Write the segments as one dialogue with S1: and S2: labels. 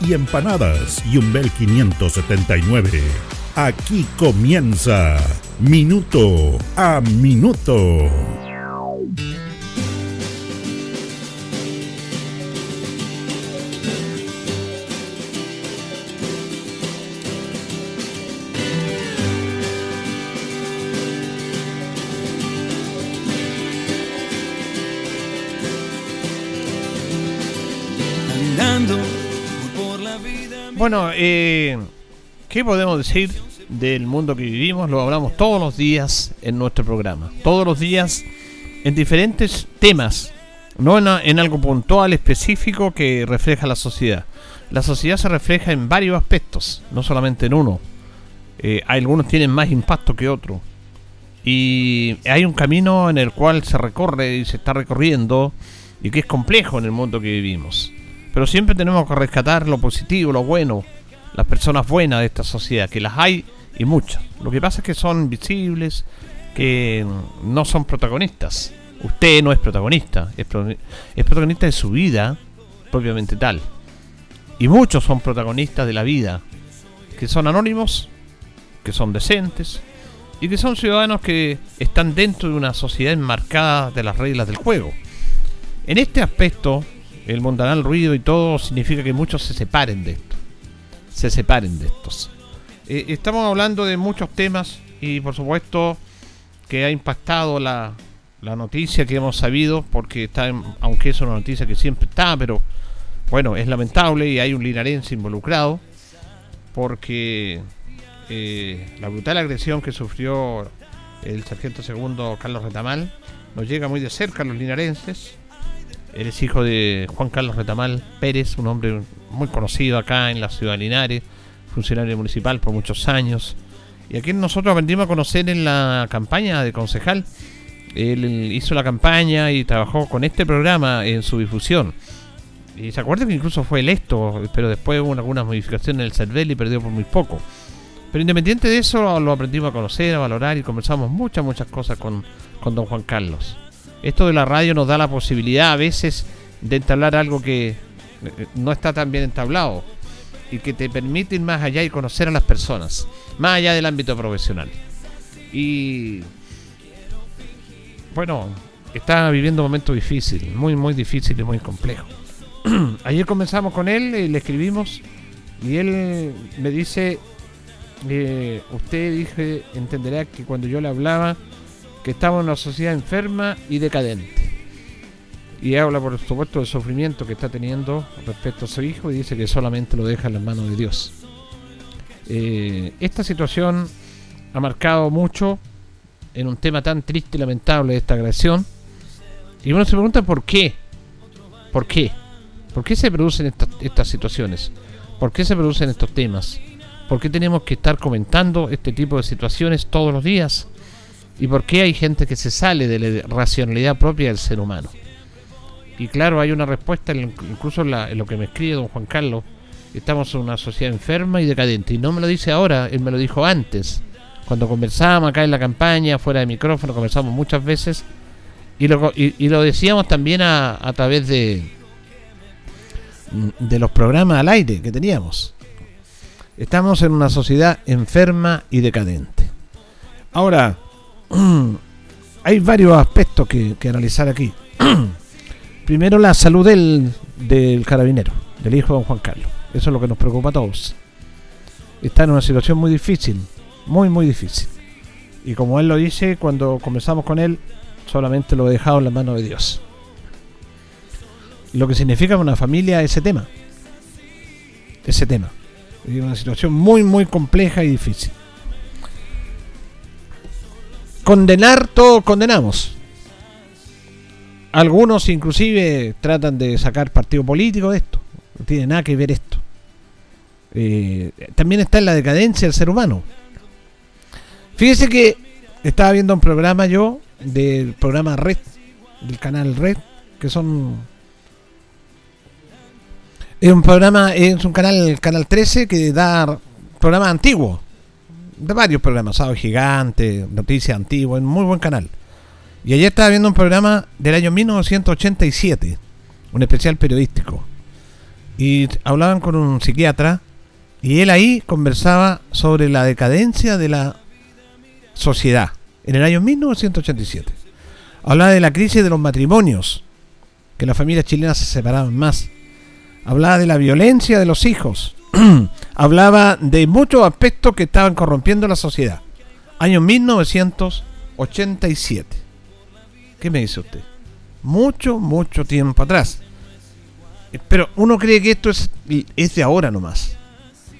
S1: y empanadas. Y un Bel 579. Aquí comienza Minuto a Minuto.
S2: Bueno, eh, ¿qué podemos decir del mundo que vivimos? Lo hablamos todos los días en nuestro programa. Todos los días en diferentes temas. No en, algo puntual, específico que refleja la sociedad. La sociedad se refleja en varios aspectos, no solamente en uno. Eh, algunos tienen más impacto que otros. Y hay un camino en el cual se recorre y se está recorriendo y que es complejo en el mundo que vivimos. Pero siempre tenemos que rescatar lo positivo, lo bueno, las personas buenas de esta sociedad, que las hay y muchas. Lo que pasa es que son visibles, que no son protagonistas. Usted no es protagonista, es, protagonista de su vida propiamente tal. Y muchos son protagonistas de la vida, que son anónimos, que son decentes y que son ciudadanos que están dentro de una sociedad enmarcada de las reglas del juego. En este aspecto, el mundanal ruido y todo significa que muchos se separen de esto. Se separen de estos. Eh, estamos hablando de muchos temas y por supuesto que ha impactado la, la noticia que hemos sabido, porque está, aunque es una noticia que siempre está, pero bueno, es lamentable y hay un linarense involucrado, porque eh, la brutal agresión que sufrió el sargento segundo Carlos Retamal nos llega muy de cerca a los linarenses Eres hijo de Juan Carlos Retamal Pérez, un hombre muy conocido acá en la ciudad de Linares, funcionario municipal por muchos años. Y aquí nosotros aprendimos a conocer en la campaña de concejal. Él hizo la campaña y trabajó con este programa en su difusión. Y se acuerda que incluso fue electo, pero después hubo algunas modificaciones en el CERVEL y perdió por muy poco. Pero independiente de eso, lo aprendimos a conocer, a valorar y conversamos muchas, muchas cosas con, con don Juan Carlos. Esto de la radio nos da la posibilidad a veces de entablar algo que eh, no está tan bien entablado y que te permite ir más allá y conocer a las personas, más allá del ámbito profesional. Y bueno, está viviendo un momento difícil, muy, muy difícil y muy complejo. Ayer comenzamos con él y le escribimos y él me dice, eh, usted dije, entenderá que cuando yo le hablaba, estamos en una sociedad enferma y decadente. Y habla, por supuesto, del sufrimiento que está teniendo respecto a su hijo y dice que solamente lo deja en las manos de Dios. Eh, esta situación ha marcado mucho en un tema tan triste y lamentable de esta agresión. Y uno se pregunta por qué. ¿Por qué? ¿Por qué se producen estas situaciones? ¿Por qué se producen estos temas? ¿Por qué tenemos que estar comentando este tipo de situaciones todos los días? ¿Y por qué hay gente que se sale de la racionalidad propia del ser humano? Y claro, hay una respuesta, incluso en, lo que me escribe don Juan Carlos. Estamos en una sociedad enferma y decadente. Y no me lo dice ahora, él me lo dijo antes. Cuando conversábamos acá en la campaña, fuera de micrófono, conversamos muchas veces. Y lo, decíamos también a, a través de, de los programas al aire que teníamos. Estamos en una sociedad enferma y decadente. Ahora, hay varios aspectos que, analizar aquí. Primero, la salud del, del carabinero, del hijo de don Juan Carlos. Eso es lo que nos preocupa a todos. Está en una situación muy difícil, muy, muy difícil. Y como él lo dice, cuando comenzamos con él, solamente lo he dejado en la mano de Dios. lo que significa una familia ese tema. Ese tema. Es una situación muy, muy compleja y difícil. Condenar, todos condenamos. Algunos inclusive tratan de sacar partido político de esto. No tiene nada que ver esto. Eh, también está en la decadencia del ser humano. Fíjese que estaba viendo un programa yo del programa Red, del canal Red, que son es un programa, es un canal, canal 13 que da programas antiguos, de varios programas, Sábado Gigante, Noticias Antiguas, muy buen canal. Y ayer estaba viendo un programa del año 1987, un especial periodístico. Y hablaban con un psiquiatra y él ahí conversaba sobre la decadencia de la sociedad en el año 1987. Hablaba de la crisis de los matrimonios, que las familias chilenas se separaban más. Hablaba de la violencia de los hijos. Hablaba de muchos aspectos que estaban corrompiendo la sociedad. Año 1987. ¿Qué me dice usted? Mucho, mucho tiempo atrás. Pero uno cree que esto es, es de ahora nomás.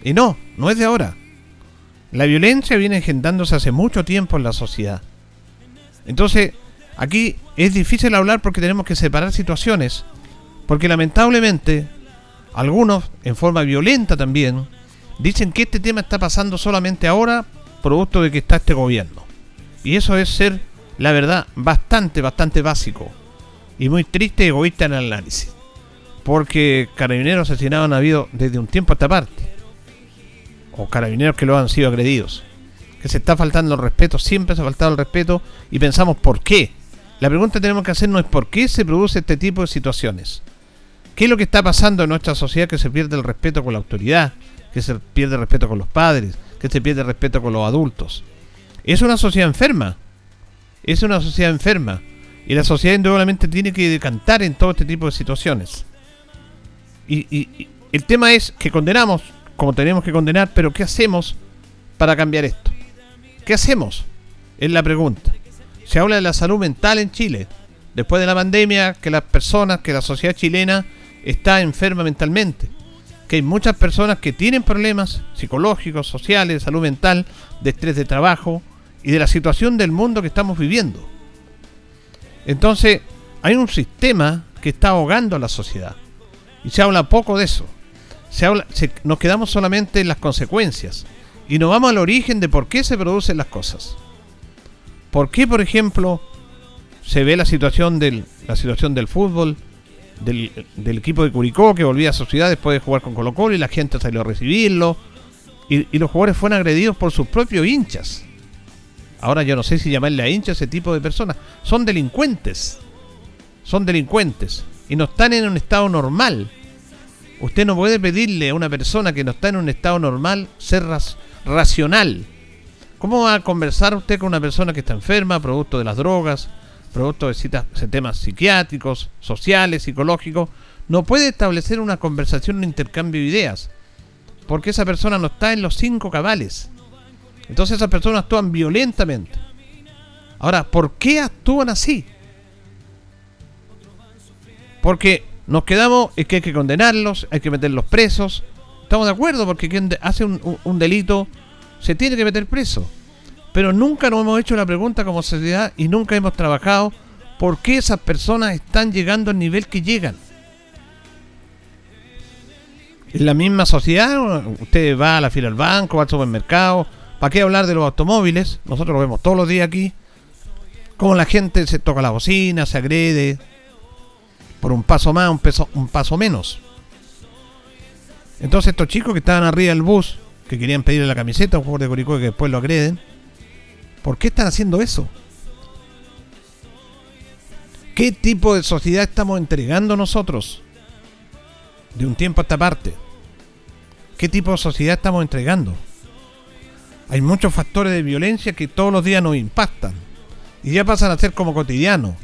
S2: Y no, no es de ahora. La violencia viene engendrándose hace mucho tiempo en la sociedad. Entonces, aquí es difícil hablar porque tenemos que separar situaciones. Porque lamentablemente, algunos, en forma violenta también, dicen que este tema está pasando solamente ahora, producto de que está este gobierno. Y eso es ser la verdad, bastante, bastante básico. Y muy triste y egoísta en el análisis. Porque carabineros asesinados han habido desde un tiempo a esta parte. O carabineros que lo han sido agredidos. Que se está faltando el respeto, siempre se ha faltado el respeto y pensamos por qué. La pregunta que tenemos que hacernos es por qué se produce este tipo de situaciones. ¿Qué es lo que está pasando en nuestra sociedad que se pierde el respeto con la autoridad? Que se pierde el respeto con los padres, que se pierde el respeto con los adultos. Es una sociedad enferma es una sociedad enferma. Y la sociedad indudablemente tiene que decantar en todo este tipo de situaciones. Y, el tema es que condenamos, como tenemos que condenar, pero ¿qué hacemos para cambiar esto? ¿Qué hacemos? Es la pregunta. Se habla de la salud mental en Chile. Después de la pandemia, que las personas, que la sociedad chilena está enferma mentalmente. Que hay muchas personas que tienen problemas psicológicos, sociales, salud mental, de estrés de trabajo, y de la situación del mundo que estamos viviendo. Entonces, hay un sistema que está ahogando a la sociedad. Y se habla poco de eso. Se habla, nos quedamos solamente en las consecuencias. Y nos vamos al origen de por qué se producen las cosas. ¿Por qué, por ejemplo, se ve la situación del, la situación del fútbol, del, equipo de Curicó que volvía a su ciudad después de jugar con Colo Colo y la gente salió a recibirlo? Y, y los jugadores fueron agredidos por sus propios hinchas. Ahora yo no sé si llamarle a hincha a ese tipo de personas. Son delincuentes. Son delincuentes. Y no están en un estado normal. Usted no puede pedirle a una persona que no está en un estado normal ser racional. ¿Cómo va a conversar usted con una persona que está enferma, producto de las drogas, producto de temas psiquiátricos, sociales, psicológicos? No puede establecer una conversación, un intercambio de ideas. Porque esa persona no está en los cinco cabales. Entonces esas personas actúan violentamente. Ahora, ¿por qué actúan así? Porque nos quedamos, es que hay que condenarlos, hay que meterlos presos. Estamos de acuerdo, porque quien hace un, delito se tiene que meter preso. Pero nunca nos hemos hecho la pregunta como sociedad y nunca hemos trabajado por qué esas personas están llegando al nivel que llegan. En la misma sociedad, usted va a la fila del banco, va al supermercado, ¿Para qué hablar de los automóviles? Nosotros lo vemos todos los días aquí. Como la gente se toca la bocina, se agrede. Por un paso más, un, peso, un paso menos. Entonces estos chicos que estaban arriba del bus, que querían pedirle la camiseta a un jugador de Curicó que después lo agreden, ¿por qué están haciendo eso? ¿Qué tipo de sociedad estamos entregando nosotros? De un tiempo a esta parte. ¿Qué tipo de sociedad estamos entregando? hay muchos factores de violencia que todos los días nos impactan y ya pasan a ser como cotidiano.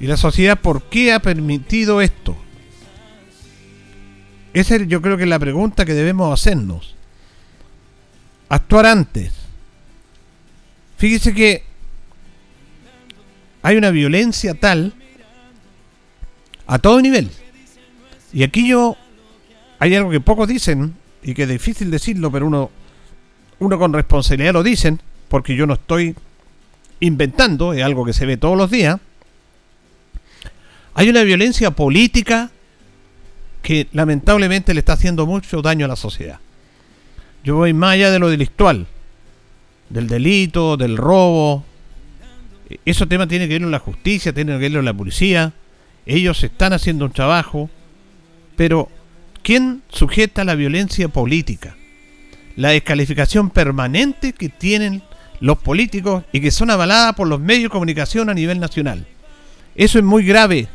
S2: ¿Y la sociedad por qué ha permitido esto? Esa yo creo que es la pregunta que debemos hacernos. Actuar antes. Fíjese que hay una violencia tal, a todo nivel. Y aquí yo hay algo que pocos dicen y que es difícil decirlo, pero uno, uno con responsabilidad lo dicen, porque yo no estoy inventando, es algo que se ve todos los días. Hay una violencia política que lamentablemente le está haciendo mucho daño a la sociedad. Yo voy más allá de lo delictual, del delito, del robo. Eso tema tiene que ver con la justicia, tiene que ver con la policía. Ellos están haciendo un trabajo, pero ¿quién sujeta la violencia política? La descalificación permanente que tienen los políticos y que son avaladas por los medios de comunicación a nivel nacional. Eso es muy grave.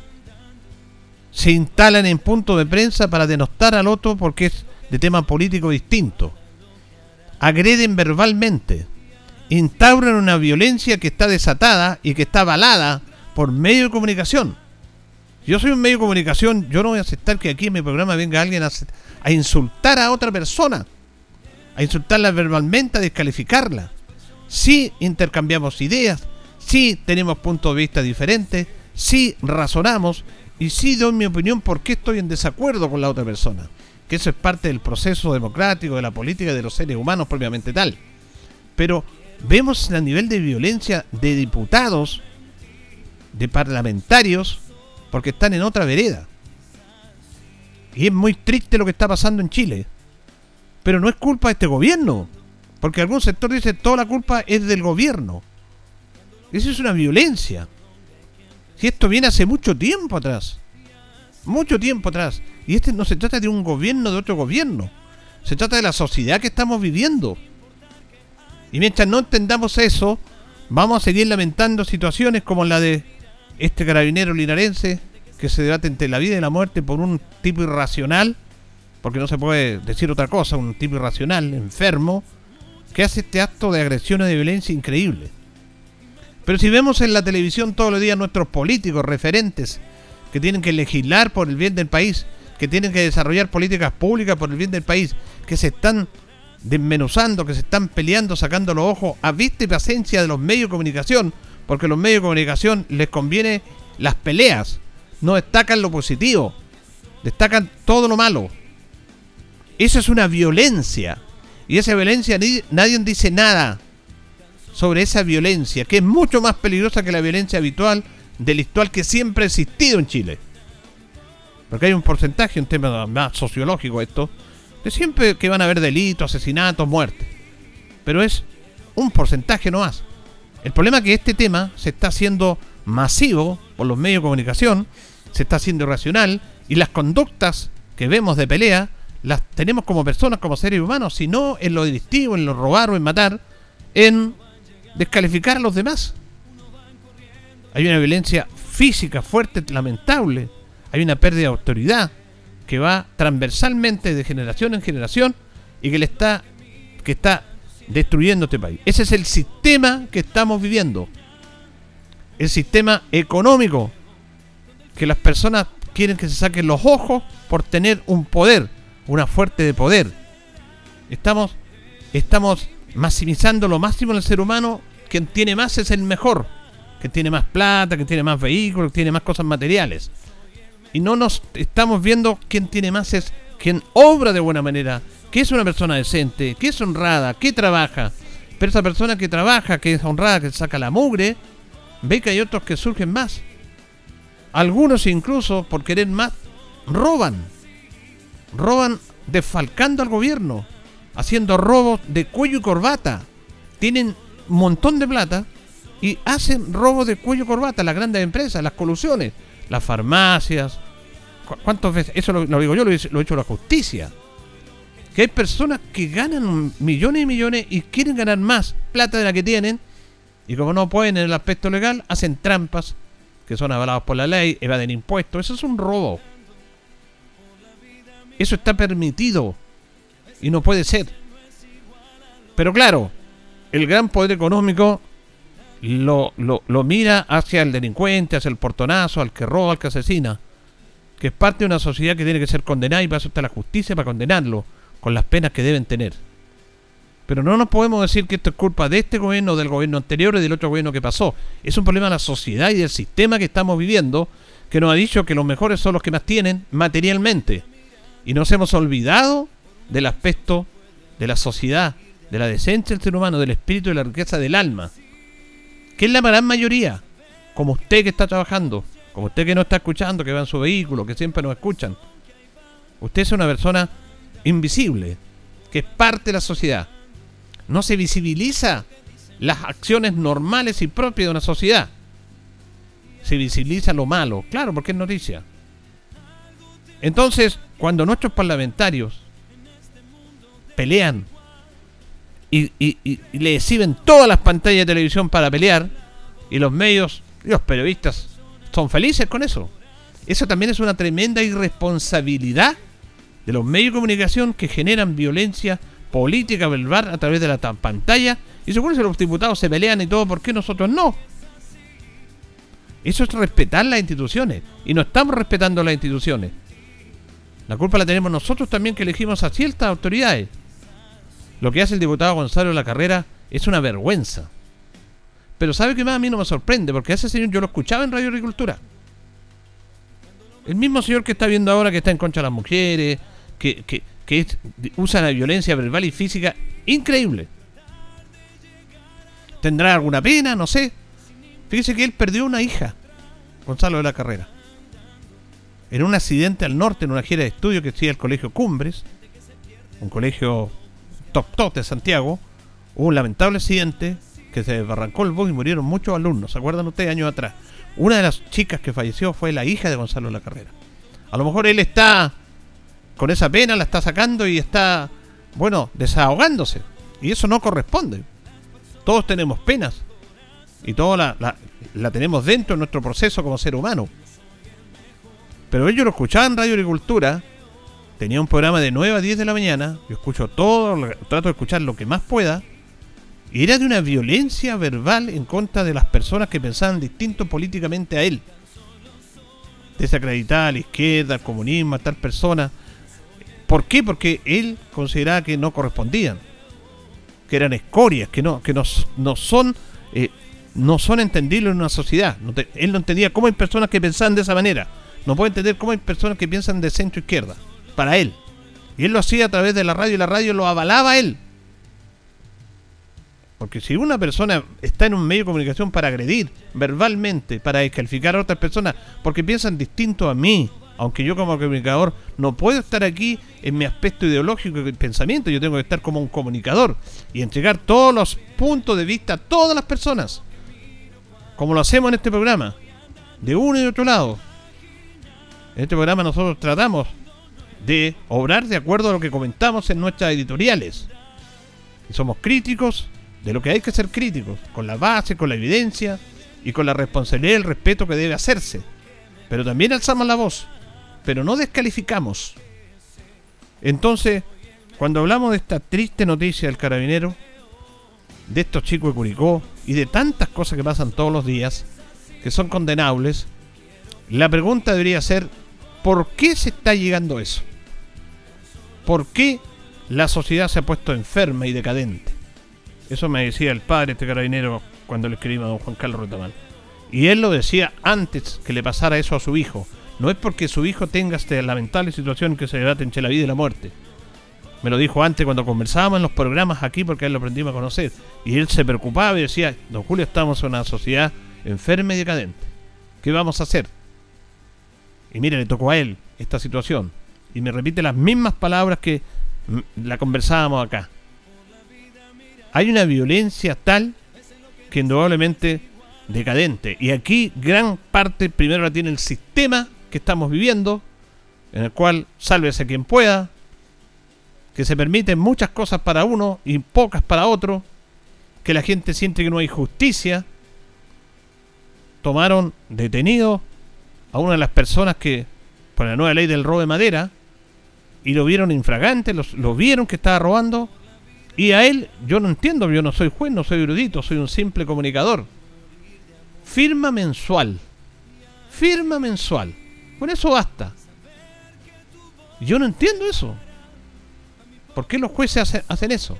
S2: Se instalan en punto de prensa para denostar al otro porque es de tema político distinto. Agreden verbalmente. Instauran una violencia que está desatada y que está avalada por medios de comunicación. Yo soy un medio de comunicación, yo no voy a aceptar que aquí en mi programa venga alguien a, insultar a otra persona, a insultarla verbalmente, a descalificarla. Si intercambiamos ideas, si tenemos puntos de vista diferentes, si razonamos y si doy mi opinión por qué estoy en desacuerdo con la otra persona. Que eso es parte del proceso democrático, de la política de los seres humanos propiamente tal. Pero vemos a nivel de violencia de diputados, de parlamentarios, porque están en otra vereda. Y es muy triste lo que está pasando en Chile. Pero no es culpa de este gobierno. Porque algún sector dice toda la culpa es del gobierno. Eso es una violencia. Si esto viene hace mucho tiempo atrás. Mucho tiempo atrás. Y este no se trata de un gobierno de otro gobierno. Se trata de la sociedad que estamos viviendo. Y mientras no entendamos eso, vamos a seguir lamentando situaciones como la de este carabinero linarense que se debate entre la vida y la muerte por un tipo irracional, porque no se puede decir otra cosa, un tipo irracional, enfermo, que hace este acto de agresión y de violencia increíble. Pero si vemos en la televisión todos los días nuestros políticos referentes que tienen que legislar por el bien del país, que tienen que desarrollar políticas públicas por el bien del país, que se están desmenuzando, que se están peleando, sacando los ojos a vista y presencia de los medios de comunicación, porque a los medios de comunicación les conviene las peleas, no destacan lo positivo, destacan todo lo malo. Eso es una violencia. Y esa violencia nadie dice nada sobre esa violencia, que es mucho más peligrosa que la violencia habitual, delictual que siempre ha existido en Chile. Porque hay un porcentaje, un tema más sociológico esto, de siempre que van a haber delitos, asesinatos, muertes. Pero es un porcentaje no más. El problema es que este tema se está haciendo masivo por los medios de comunicación, se está haciendo irracional y las conductas que vemos de pelea las tenemos como personas, como seres humanos, sino en lo delictivo, en lo robar o en matar, en descalificar a los demás. Hay una violencia física fuerte, lamentable. Hay una pérdida de autoridad que va transversalmente de generación en generación y que le está que está destruyendo este país. Ese es el sistema que estamos viviendo. El sistema económico. Que las personas quieren que se saquen los ojos por tener un poder, una fuerte de poder. Estamos, estamos maximizando lo máximo en el ser humano. Quien tiene más es el mejor. Que tiene más plata, que tiene más vehículos, que tiene más cosas materiales. Y no nos estamos viendo quién tiene más es quien obra de buena manera, que es una persona decente, que es honrada, que trabaja. Pero esa persona que trabaja, que es honrada, que saca la mugre, ve que hay otros que surgen más. Algunos incluso, por querer más, roban. Roban desfalcando al gobierno, haciendo robos de cuello y corbata. Tienen un montón de plata y hacen robos de cuello y corbata, las grandes empresas, las colusiones, las farmacias. ¿Cuántas veces? Eso lo, digo yo, lo, lo ha hecho la justicia que hay personas que ganan millones y millones y quieren ganar más plata de la que tienen y como no pueden en el aspecto legal, hacen trampas que son avaladas por la ley, evaden impuestos. Eso es un robo. Eso está permitido y no puede ser. Pero claro, el gran poder económico lo, lo, mira hacia el delincuente, hacia el portonazo, al que roba, al que asesina, que es parte de una sociedad que tiene que ser condenada y para eso está la justicia para condenarlo con las penas que deben tener. Pero no nos podemos decir que esto es culpa de este gobierno, del gobierno anterior y del otro gobierno que pasó. Es un problema de la sociedad y del sistema que estamos viviendo, que nos ha dicho que los mejores son los que más tienen materialmente. Y nos hemos olvidado del aspecto de la sociedad, de la decencia del ser humano, del espíritu y la riqueza del alma. Que es la gran mayoría. Como usted que está trabajando, como usted que no está escuchando, que va en su vehículo, que siempre nos escuchan. Usted es una persona invisible, que es parte de la sociedad. No se visibiliza las acciones normales y propias de una sociedad se visibiliza lo malo. Claro, porque es noticia. Entonces, cuando nuestros parlamentarios pelean y, le exhiben todas las pantallas de televisión para pelear, y los medios y los periodistas son felices con eso. Eso también es una tremenda irresponsabilidad de los medios de comunicación que generan violencia política verbal a través de la pantalla. Y seguro que los diputados se pelean y todo, ¿por qué nosotros no? Eso es respetar las instituciones. Y no estamos respetando las instituciones. La culpa la tenemos nosotros también que elegimos a ciertas autoridades. Lo que hace el diputado Gonzalo la Carrera es una vergüenza. Pero ¿sabe qué más a mí no me sorprende? Porque ese señor yo lo escuchaba en Radio Agricultura. El mismo señor que está viendo ahora que está en contra de las mujeres, que, que, que usa la violencia verbal y física, increíble. ¿Tendrá alguna pena? No sé. Fíjese que él perdió una hija, Gonzalo de la Carrera. En un accidente al norte, en una gira de estudio que hacía el Colegio Cumbres, un colegio top top de Santiago, hubo un lamentable accidente que se desbarrancó el bus y murieron muchos alumnos. ¿Se acuerdan ustedes años atrás? Una de las chicas que falleció fue la hija de Gonzalo la Carrera. A lo mejor él está con esa pena, la está sacando y está, bueno, desahogándose. Y eso no corresponde. Todos tenemos penas y toda la, la, tenemos dentro de nuestro proceso como ser humano. Pero ellos lo escuchaban Radio Agricultura, tenía un programa de 9 a 10 de la mañana, yo escucho todo, trato de escuchar lo que más pueda, era de una violencia verbal en contra de las personas que pensaban distinto políticamente a él. Desacreditar a la izquierda, al comunismo, a tal persona. ¿Por qué? Porque él consideraba que no correspondían, que eran escorias, que no, que no, no son eh, no son entendibles en una sociedad. él no entendía cómo hay personas que pensaban de esa manera. No puede entender cómo hay personas que piensan de centro izquierda. Para él. Y él lo hacía a través de la radio y la radio lo avalaba él. Porque si una persona está en un medio de comunicación para agredir verbalmente, para descalificar a otras personas, porque piensan distinto a mí, aunque yo como comunicador no puedo estar aquí en mi aspecto ideológico y pensamiento, yo tengo que estar como un comunicador y entregar todos los puntos de vista a todas las personas como lo hacemos en este programa, de uno y de otro lado. En este programa nosotros tratamos de obrar de acuerdo a lo que comentamos en nuestras editoriales. Somos críticos de lo que hay que ser críticos, con la base, con la evidencia y con la responsabilidad y el respeto que debe hacerse. Pero también alzamos la voz, pero no descalificamos. Entonces, cuando hablamos de esta triste noticia del carabinero, de estos chicos de Curicó y de tantas cosas que pasan todos los días, que son condenables, la pregunta debería ser, ¿por qué se está llegando a eso? ¿Por qué la sociedad se ha puesto enferma y decadente? Eso me decía el padre, este carabinero, cuando le escribimos a don Juan Carlos Retamal. Y él lo decía antes que le pasara eso a su hijo. No es porque su hijo tenga esta lamentable situación que se debate entre la vida y la muerte, me lo dijo antes cuando conversábamos en los programas aquí porque él lo aprendimos a conocer. Y él se preocupaba y decía, don Julio, estamos en una sociedad enferma y decadente. ¿Qué vamos a hacer? Y mire, le tocó a él esta situación. Y me repite las mismas palabras que la conversábamos acá. Hay una violencia tal que indudablemente decadente. Y aquí gran parte primero la tiene el sistema que estamos viviendo, en el cual sálvese quien pueda, que se permiten muchas cosas para uno y pocas para otro, que la gente siente que no hay justicia. Tomaron detenido a una de las personas que, por la nueva ley del robo de madera, y lo vieron infragante, lo vieron que estaba robando, y a él, yo no entiendo, yo no soy juez, no soy erudito, soy un simple comunicador. Firma mensual. Firma mensual. Con eso basta. Yo no entiendo eso. ¿Por qué los jueces hacen, eso?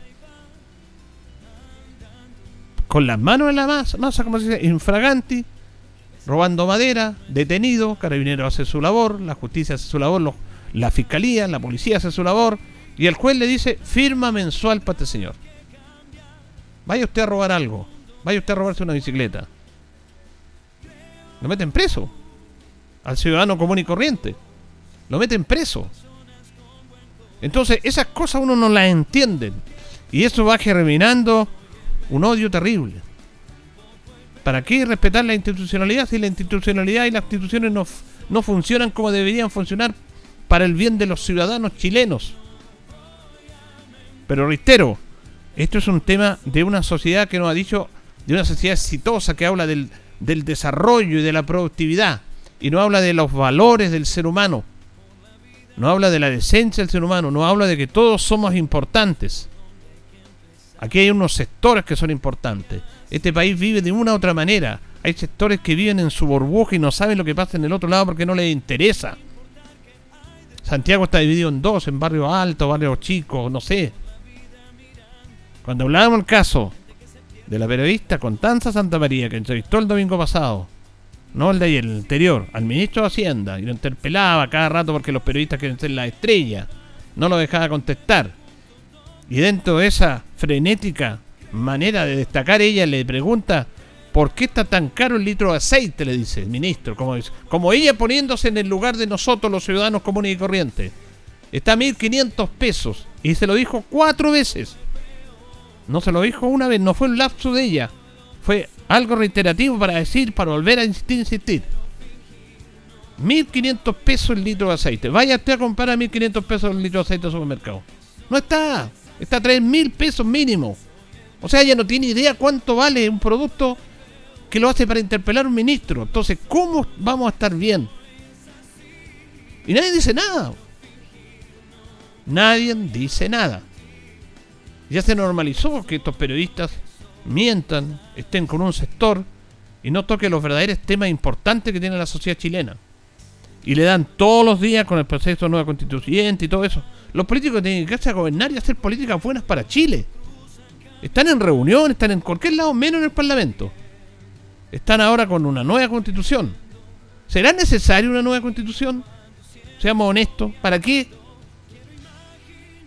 S2: Con las manos en la masa, masa como se dice, infraganti, robando madera, detenido, carabinero hace su labor, la justicia hace su labor, la fiscalía, la policía hace su labor, y el juez le dice, firma mensual para este señor. Vaya usted a robar algo, vaya usted a robarse una bicicleta. Lo meten preso al ciudadano común y corriente. Lo meten preso. Entonces, esas cosas uno no las entiende. Y eso va germinando un odio terrible. ¿Para qué respetar la institucionalidad si la institucionalidad y las instituciones no, no funcionan como deberían funcionar para el bien de los ciudadanos chilenos? Pero reitero, esto es un tema de una sociedad que nos ha dicho, de una sociedad exitosa que habla del, del desarrollo y de la productividad y no habla de los valores del ser humano, no habla de la decencia del ser humano, no habla de que todos somos importantes. Aquí hay unos sectores que son importantes. Este país vive de una u otra manera. Hay sectores que viven en su burbuja y no saben lo que pasa en el otro lado porque no les interesa. Santiago está dividido en dos, en barrio alto, barrio chico, no sé. Cuando hablábamos el caso de la periodista Constanza Santa María que entrevistó el domingo pasado, no el de ayer, el anterior, al ministro de Hacienda, y lo interpelaba cada rato porque los periodistas quieren ser la estrella, no lo dejaba contestar. Y dentro de esa frenética manera de destacar, ella le pregunta, ¿por qué está tan caro el litro de aceite? Le dice el ministro, como, como ella poniéndose en el lugar de nosotros, los ciudadanos comunes y corrientes. Está a 1.500 pesos. Y se lo dijo cuatro veces. No se lo dijo una vez, no fue un lapso de ella. Fue algo reiterativo para decir, para volver a insistir, insistir. 1.500 pesos el litro de aceite. Vaya usted a comprar a 1.500 pesos el litro de aceite el supermercado. No está. Está a 3.000 pesos mínimo. O sea, ella no tiene idea cuánto vale un producto que lo hace para interpelar a un ministro. Entonces, ¿cómo vamos a estar bien? Y nadie dice nada. Nadie dice nada. Ya se normalizó que estos periodistas mientan, estén con un sector y no toquen los verdaderos temas importantes que tiene la sociedad chilena. Y le dan todos los días con el proceso de nueva constituyente y todo eso. Los políticos tienen que irse a gobernar y hacer políticas buenas para Chile. Están en reunión, están en cualquier lado, menos en el Parlamento. Están ahora con una nueva constitución. ¿Será necesaria una nueva constitución? Seamos honestos. ¿Para qué?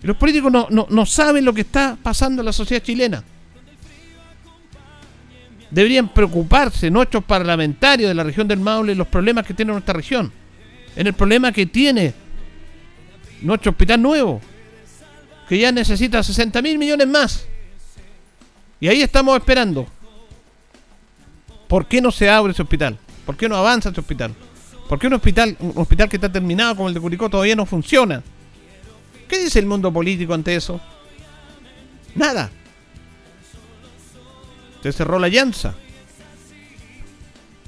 S2: Los políticos no, no saben lo que está pasando en la sociedad chilena. Deberían preocuparse nuestros parlamentarios de la región del Maule los problemas que tiene nuestra región. En el problema que tiene nuestro hospital nuevo, que ya necesita 60 mil millones más. Y ahí estamos esperando. ¿Por qué no se abre ese hospital? ¿Por qué no avanza ese hospital? ¿Por qué un hospital, un hospital que está terminado como el de Curicó todavía no funciona? ¿Qué dice el mundo político ante eso? Nada. Se cerró la llanza.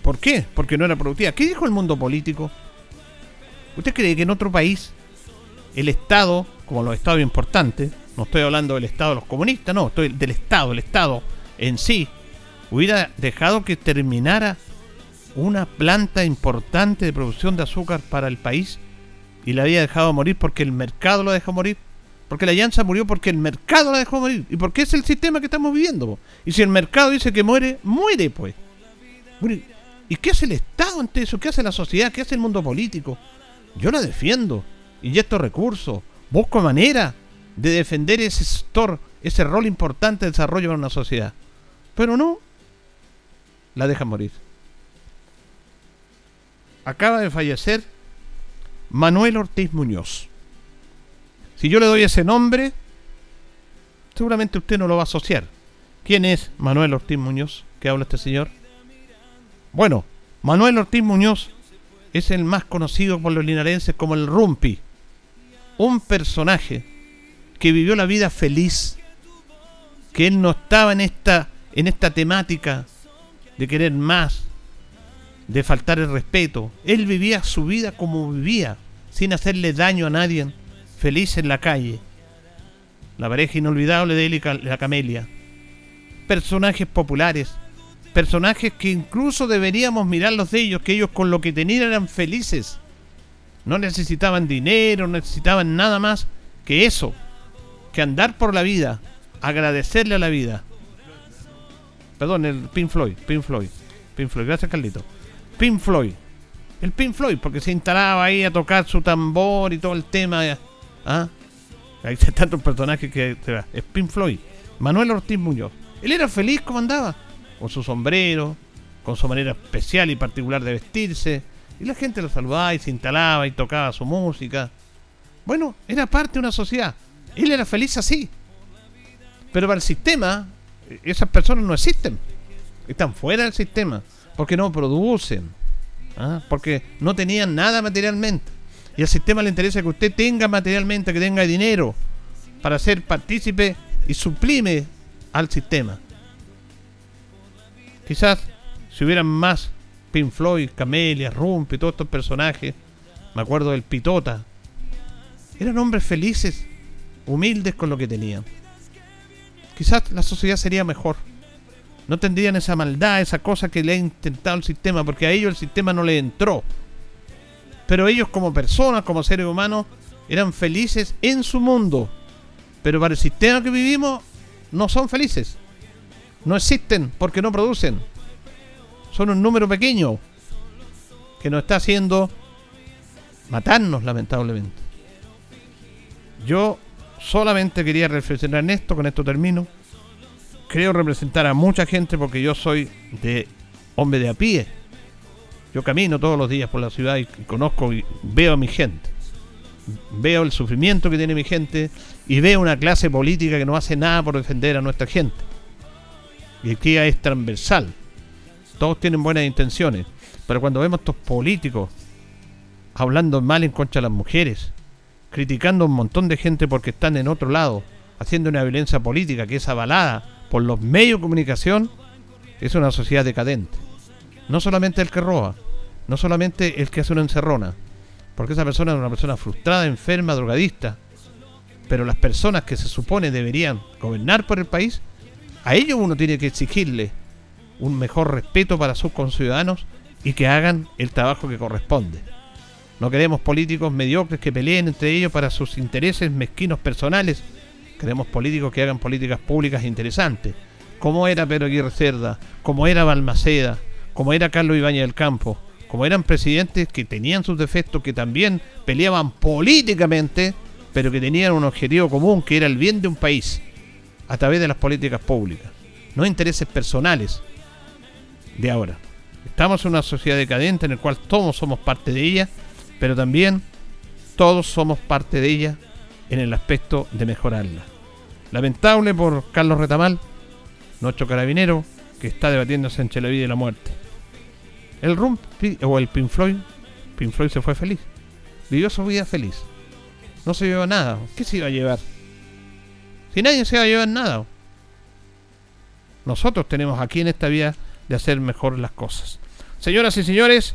S2: ¿Por qué? Porque no era productiva. ¿Qué dijo el mundo político? ¿Usted cree que en otro país el Estado, como los estados importantes, no estoy hablando del Estado de los comunistas, no, estoy del Estado, el Estado en sí, hubiera dejado que terminara una planta importante de producción de azúcar para el país y la había dejado morir porque el mercado lo dejó morir. Porque la llanza murió porque el mercado la dejó morir. Y porque es el sistema que estamos viviendo. Y si el mercado dice que muere, muere pues. ¿Y qué hace el Estado ante eso? ¿Qué hace la sociedad? ¿Qué hace el mundo político? Yo la defiendo inyecto recursos, busco manera de defender ese sector, ese rol importante de desarrollo para una sociedad. Pero no, la dejan morir. Acaba de fallecer Manuel Ortiz Muñoz. Si yo le doy ese nombre, seguramente usted no lo va a asociar. ¿Quién es Manuel Ortiz Muñoz? ¿Qué habla este señor? Bueno, Manuel Ortiz Muñoz es el más conocido por los linarenses como el Rumpi un personaje que vivió la vida feliz, que él no estaba en esta, en esta temática de querer más, de faltar el respeto. Él vivía su vida como vivía, sin hacerle daño a nadie, feliz en la calle. La pareja inolvidable de él y la camelia. Personajes populares, personajes que incluso deberíamos mirarlos de ellos, que ellos con lo que tenían eran felices no necesitaban dinero, no necesitaban nada más que eso, que andar por la vida, agradecerle a la vida. Perdón, el Pink Floyd, Pink Floyd, Pink Floyd, gracias Carlito. Pink Floyd. El Pink Floyd, porque se instalaba ahí a tocar su tambor y todo el tema. ¿ah? Hay tantos personajes que es Pink Floyd. Manuel Ortiz Muñoz. Él era feliz como andaba, con su sombrero, con su manera especial y particular de vestirse. Y la gente lo saludaba y se instalaba y tocaba su música. Bueno, era parte de una sociedad. Él era feliz así. Pero para el sistema, esas personas no existen. Están fuera del sistema. Porque no producen. ¿ah? Porque no tenían nada materialmente. Y al sistema le interesa que usted tenga materialmente, que tenga dinero para ser partícipe y suplime al sistema. Quizás si hubieran más Pink Floyd, Camelia, Rump y todos estos personajes, me acuerdo del Pitota, eran hombres felices, humildes con lo que tenían. Quizás la sociedad sería mejor. No tendrían esa maldad, esa cosa que le ha intentado el sistema, porque a ellos el sistema no le entró. Pero ellos como personas, como seres humanos, eran felices en su mundo. Pero para el sistema que vivimos, no son felices. No existen porque no producen. Son un número pequeño que nos está haciendo matarnos, lamentablemente. Yo solamente quería reflexionar en esto, con esto termino. Creo representar a mucha gente porque yo soy de hombre de a pie. Yo camino todos los días por la ciudad y conozco y veo a mi gente. Veo el sufrimiento que tiene mi gente y veo una clase política que no hace nada por defender a nuestra gente. Y aquí es transversal. Todos tienen buenas intenciones. Pero cuando vemos estos políticos hablando mal en contra de las mujeres, criticando a un montón de gente porque están en otro lado, haciendo una violencia política que es avalada por los medios de comunicación, es una sociedad decadente. No solamente el que roba, no solamente el que hace una encerrona, porque esa persona es una persona frustrada, enferma, drogadista, pero las personas que se supone deberían gobernar por el país, a ellos uno tiene que exigirle un mejor respeto para sus conciudadanos y que hagan el trabajo que corresponde. No queremos políticos mediocres que peleen entre ellos para sus intereses mezquinos personales. Queremos políticos que hagan políticas públicas interesantes. Como era Pedro Aguirre Cerda, como era Balmaceda, como era Carlos Ibañez del Campo, como eran presidentes que tenían sus defectos, que también peleaban políticamente, pero que tenían un objetivo común, que era el bien de un país, a través de las políticas públicas, no intereses personales de ahora. Estamos en una sociedad decadente en la cual todos somos parte de ella pero también todos somos parte de ella en el aspecto de mejorarla. Lamentable por Carlos Retamal, nuestro carabinero, que está debatiéndose entre la vida y la muerte. El Rump o el Pink Floyd, Pink Floyd se fue feliz. Vivió su vida feliz. No se llevó nada. ¿Qué se iba a llevar? Si nadie se va a llevar nada. Nosotros tenemos aquí en esta vida de hacer mejor las cosas. Señoras y señores,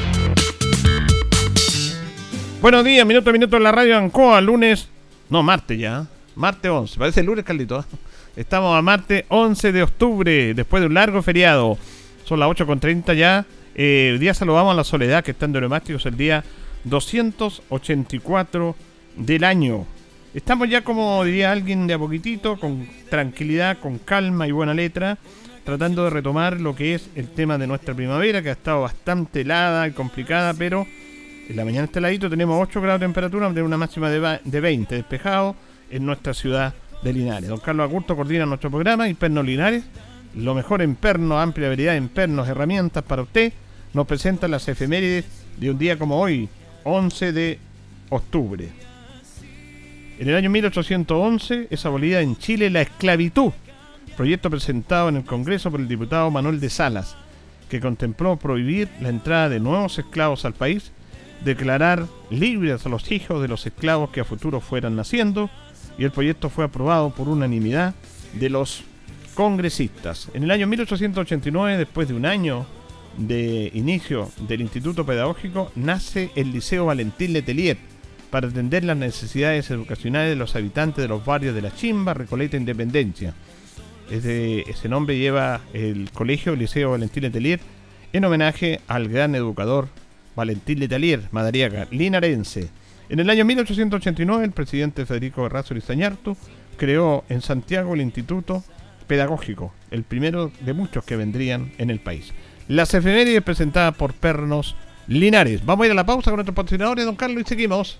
S2: Buenos días, minuto a minuto en la radio Ancoa, lunes, no, martes ya, martes 11, parece lunes, Carlito. ¿eh? Estamos a martes 11 de octubre, después de un largo feriado. Son las 8.30 ya. Eh, día saludamos a la Soledad, que está en Neumáticos el día 284 del año. Estamos ya, como diría alguien de a poquitito, con tranquilidad, con calma y buena letra, tratando de retomar lo que es el tema de nuestra primavera, que ha estado bastante helada y complicada, pero en la mañana este ladito tenemos 8 grados de temperatura, de una máxima de 20, despejado en nuestra ciudad de Linares. Don Carlos Agurto coordina nuestro programa Pernos Linares, lo mejor en pernos, amplia variedad en pernos, herramientas para usted. Nos presenta las efemérides de un día como hoy, 11 de octubre. En el año 1811 es abolida en Chile la esclavitud, proyecto presentado en el Congreso por el diputado Manuel de Salas, que contempló prohibir la entrada de nuevos esclavos al país declarar libres a los hijos de los esclavos que a futuro fueran naciendo y el proyecto fue aprobado por unanimidad de los congresistas. En el año 1889, después de un año de inicio del Instituto Pedagógico nace el Liceo Valentín Letelier para atender las necesidades educacionales de los habitantes de los barrios de La Chimba, Recoleta e Independencia. Ese, nombre lleva el colegio Liceo Valentín Letelier en homenaje al gran educador Valentín Letelier, madariaga, linarense. En el año 1889, el presidente Federico Errazo Lizañartu creó en Santiago el Instituto Pedagógico, el primero de muchos que vendrían en el país. Las efemérides presentadas por Pernos Linares. Vamos a ir a la pausa con nuestros patrocinadores, don Carlos, y seguimos.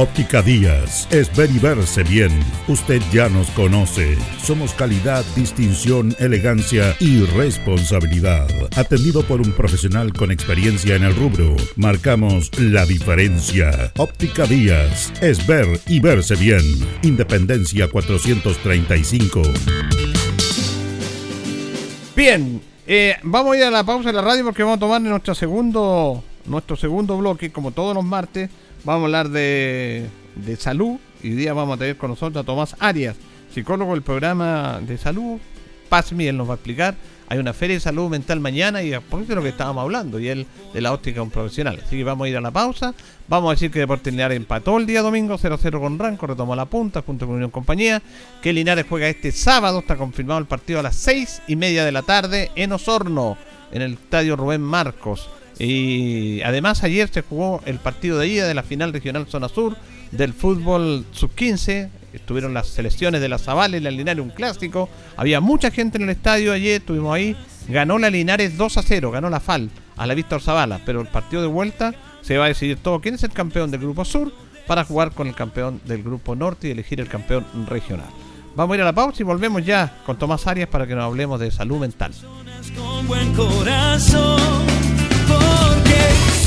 S1: Óptica Díaz es ver y verse bien. Usted ya nos conoce. Somos calidad, distinción, elegancia y responsabilidad. Atendido por un profesional con experiencia en el rubro, marcamos la diferencia. Óptica Díaz es ver y verse bien. Independencia 435.
S2: Bien, eh, vamos a ir a la pausa de la radio porque vamos a tomar nuestro segundo, nuestro segundo bloque, como todos los martes Vamos a hablar de, de salud y hoy día vamos a tener con nosotros a Tomás Arias, psicólogo del programa de salud. Pazmi, él nos va a explicar. Hay una feria de salud mental mañana y por eso de lo que estábamos hablando, y él de la óptica un profesional. Así que vamos a ir a la pausa. Vamos a decir que Deportes Linares empató el día domingo 0-0 con Ranco, retomó la punta junto con Unión Compañía. Que Linares juega este sábado, está confirmado el partido a las 6 y media de la tarde en Osorno, en el estadio Rubén Marcos. Y además ayer se jugó el partido de ida de la final regional Zona Sur del fútbol sub-15. Estuvieron las selecciones de la Zavala y la Linares, un clásico. Había mucha gente en el estadio ayer, estuvimos ahí. Ganó la Linares 2 a 0, ganó la FAL a la Víctor Zavala. Pero el partido de vuelta se va a decidir todo quién es el campeón del grupo sur para jugar con el campeón del grupo norte y elegir el campeón regional. Vamos a ir a la pausa y volvemos ya con Tomás Arias para que nos hablemos de salud mental.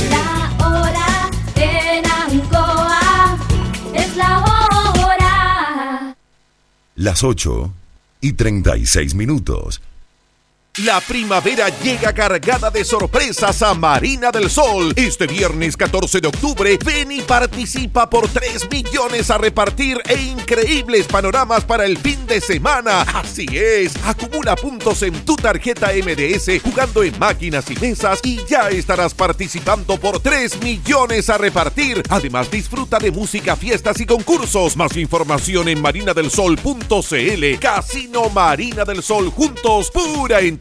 S3: La hora en Ancoa es la hora.
S4: Las 8 y 36 minutos. La primavera llega cargada de sorpresas a Marina del Sol. Este viernes 14 de octubre, ven y participa por 3 millones a repartir e increíbles panoramas para el fin de semana. Así es, acumula puntos en tu tarjeta MDS jugando en máquinas y mesas y ya estarás participando por 3 millones a repartir. Además, disfruta de música, fiestas y concursos. Más información en marinadelsol.cl. Casino Marina del Sol juntos, pura entretención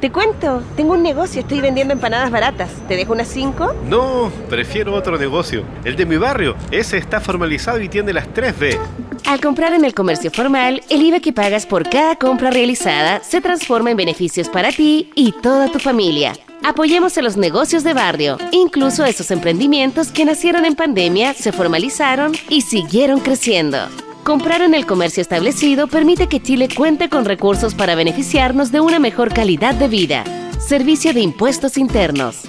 S5: Te cuento, tengo un negocio, estoy vendiendo empanadas baratas. ¿Te dejo unas 5?
S6: No, prefiero otro negocio. El de mi barrio. Ese está formalizado y tiene las 3B.
S5: Al comprar en el comercio formal, el IVA que pagas por cada compra realizada se transforma en beneficios para ti y toda tu familia. Apoyemos a los negocios de barrio, incluso esos emprendimientos que nacieron en pandemia, se formalizaron y siguieron creciendo. Comprar en el comercio establecido permite que Chile cuente con recursos para beneficiarnos de una mejor calidad de vida. Servicio de Impuestos Internos.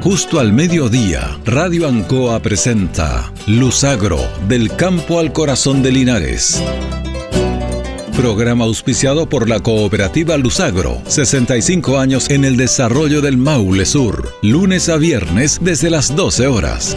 S7: Justo al mediodía, Radio Ancoa presenta Luzagro, del campo al corazón de Linares. Programa auspiciado por la cooperativa Luzagro, 65 años en el desarrollo del Maule Sur, lunes a viernes desde las 12 horas.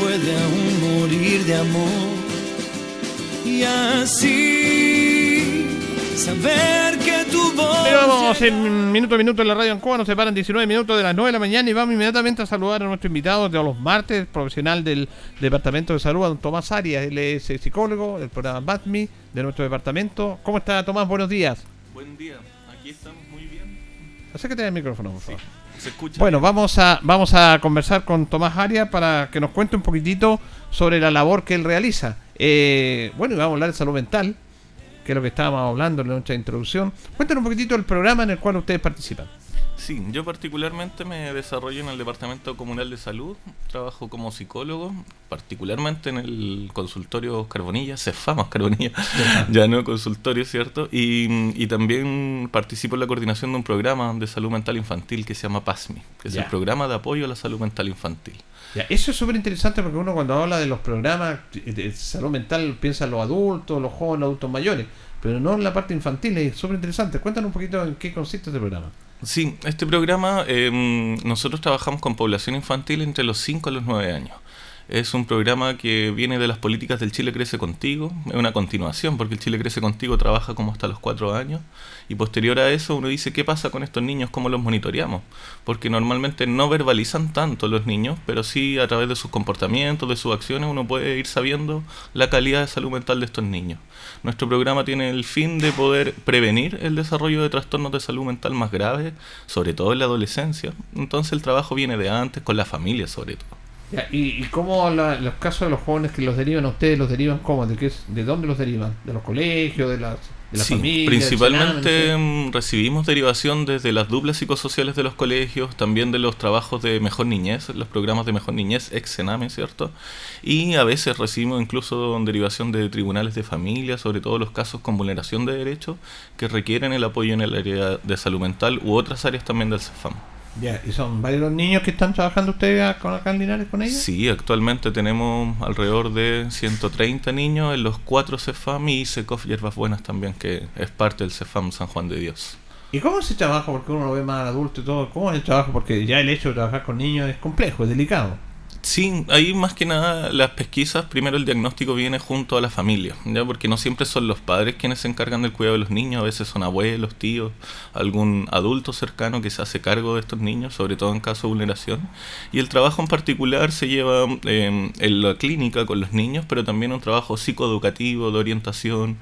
S8: Puede aún morir de amor. Y así saber que tu voz.
S2: Pero vamos en minuto a minuto en la radio Ancoa, nos separan 19 minutos de las 9 de la mañana y vamos inmediatamente a saludar a nuestro invitado de los martes, profesional del Departamento de Salud, a don Tomás Arias. Él es psicólogo del programa BATMI de nuestro departamento. ¿Cómo está Tomás? Buenos días.
S9: Buen día. Aquí estamos muy bien.
S2: Acércate al micrófono, por favor.
S9: Se escucha.
S2: Bueno, vamos a, vamos a conversar con Tomás Arias para que nos cuente un poquitito sobre la labor que él realiza. Eh, bueno, y vamos a hablar de salud mental, que es lo que estábamos hablando en nuestra introducción. Cuéntanos un poquitito el programa en el cual ustedes participan.
S9: Sí, yo particularmente me desarrollo en el Departamento Comunal de Salud, trabajo como psicólogo, particularmente en el consultorio Carbonilla, Cefama Carbonilla, ya no consultorio, ¿cierto? Y, y también participo en la coordinación de un programa de salud mental infantil que se llama PASMI, que es
S2: Ya.
S9: el programa de apoyo a la salud mental infantil.
S2: Ya, eso es súper interesante porque uno cuando habla de los programas de de salud mental piensa en los adultos, los jóvenes, los adultos mayores, pero no en la parte infantil, es súper interesante. Cuéntanos un poquito en qué consiste este programa.
S9: Sí, este programa eh, nosotros trabajamos con población infantil entre los 5 a los 9 años. Es un programa que viene de las políticas del Chile Crece Contigo, es una continuación porque el Chile Crece Contigo trabaja como hasta los 4 años y posterior a eso uno dice qué pasa con estos niños, cómo los monitoreamos, porque normalmente no verbalizan tanto los niños, pero sí a través de sus comportamientos, de sus acciones uno puede ir sabiendo la calidad de salud mental de estos niños. Nuestro programa tiene el fin de poder prevenir el desarrollo de trastornos de salud mental más graves, sobre todo en la adolescencia. Entonces el trabajo viene de antes, con la familia sobre todo.
S2: Ya, ¿Y, y cómo la- los casos de los jóvenes que los derivan a ustedes, los derivan cómo? ¿De, qué, es- ¿De dónde los derivan? ¿De los colegios? ¿De las de la
S9: Sí,
S2: familia?
S9: principalmente mm, recibimos derivación desde las duplas psicosociales de los colegios, también de los trabajos de mejor niñez, los programas de mejor niñez, ex Sename, ¿cierto? Y a veces recibimos incluso derivación de tribunales de familia, sobre todo los casos con vulneración de derechos que requieren el apoyo en el área de salud mental u otras áreas también del CEFAM.
S2: Ya, ¿y son varios los niños que están trabajando ustedes acá en Linares con ellos?
S9: Sí, actualmente tenemos alrededor de 130 niños en los cuatro CEFAM y SECOF Hierbas Buenas también, que es parte del CEFAM San Juan de Dios.
S2: ¿Y cómo es el trabajo? Porque uno lo ve más adulto y todo. ¿Cómo es el trabajo? Porque ya el hecho de trabajar con niños es complejo, es delicado.
S9: Sí, ahí más que nada las pesquisas, primero el diagnóstico viene junto a la familia, ya porque no siempre son los padres quienes se encargan del cuidado de los niños, a veces son abuelos, tíos, algún adulto cercano que se hace cargo de estos niños, sobre todo en caso de vulneración. Y el trabajo en particular se lleva eh, en la clínica con los niños, pero también un trabajo psicoeducativo, de orientación,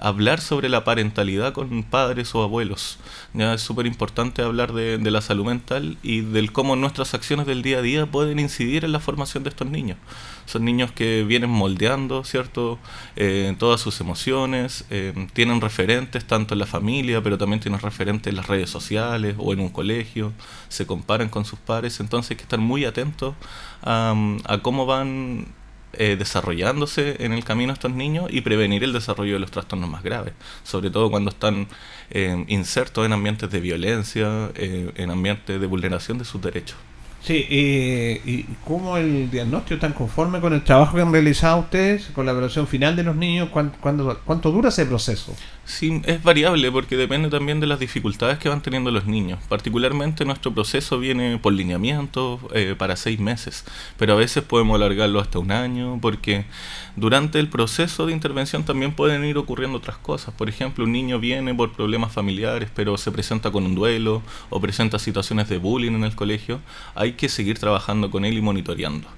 S9: hablar sobre la parentalidad con padres o abuelos. Ya es súper importante hablar de, de la salud mental y del cómo nuestras acciones del día a día pueden incidir en la formación de estos niños. Son niños que vienen moldeando, ¿cierto? Eh, todas sus emociones, eh, tienen referentes tanto en la familia, pero también tienen referentes en las redes sociales o en un colegio, se comparan con sus pares, entonces hay que estar muy atentos a, cómo van eh, desarrollándose en el camino estos niños y prevenir el desarrollo de los trastornos más graves, sobre todo cuando están eh, insertos en ambientes de violencia, eh, en ambientes de vulneración de sus derechos.
S2: Sí, eh, ¿y cómo el diagnóstico están conforme con el trabajo que han realizado ustedes, con la evaluación final de los niños? ¿Cuán- cuándo- ¿Cuánto dura ese proceso?
S9: Sí, es variable porque depende también de las dificultades que van teniendo los niños. Particularmente nuestro proceso viene por lineamiento eh, para seis meses, pero a veces podemos alargarlo hasta un año porque durante el proceso de intervención también pueden ir ocurriendo otras cosas. Por ejemplo, un niño viene por problemas familiares, pero se presenta con un duelo o presenta situaciones de bullying en el colegio. Hay que seguir trabajando con él y monitoreando.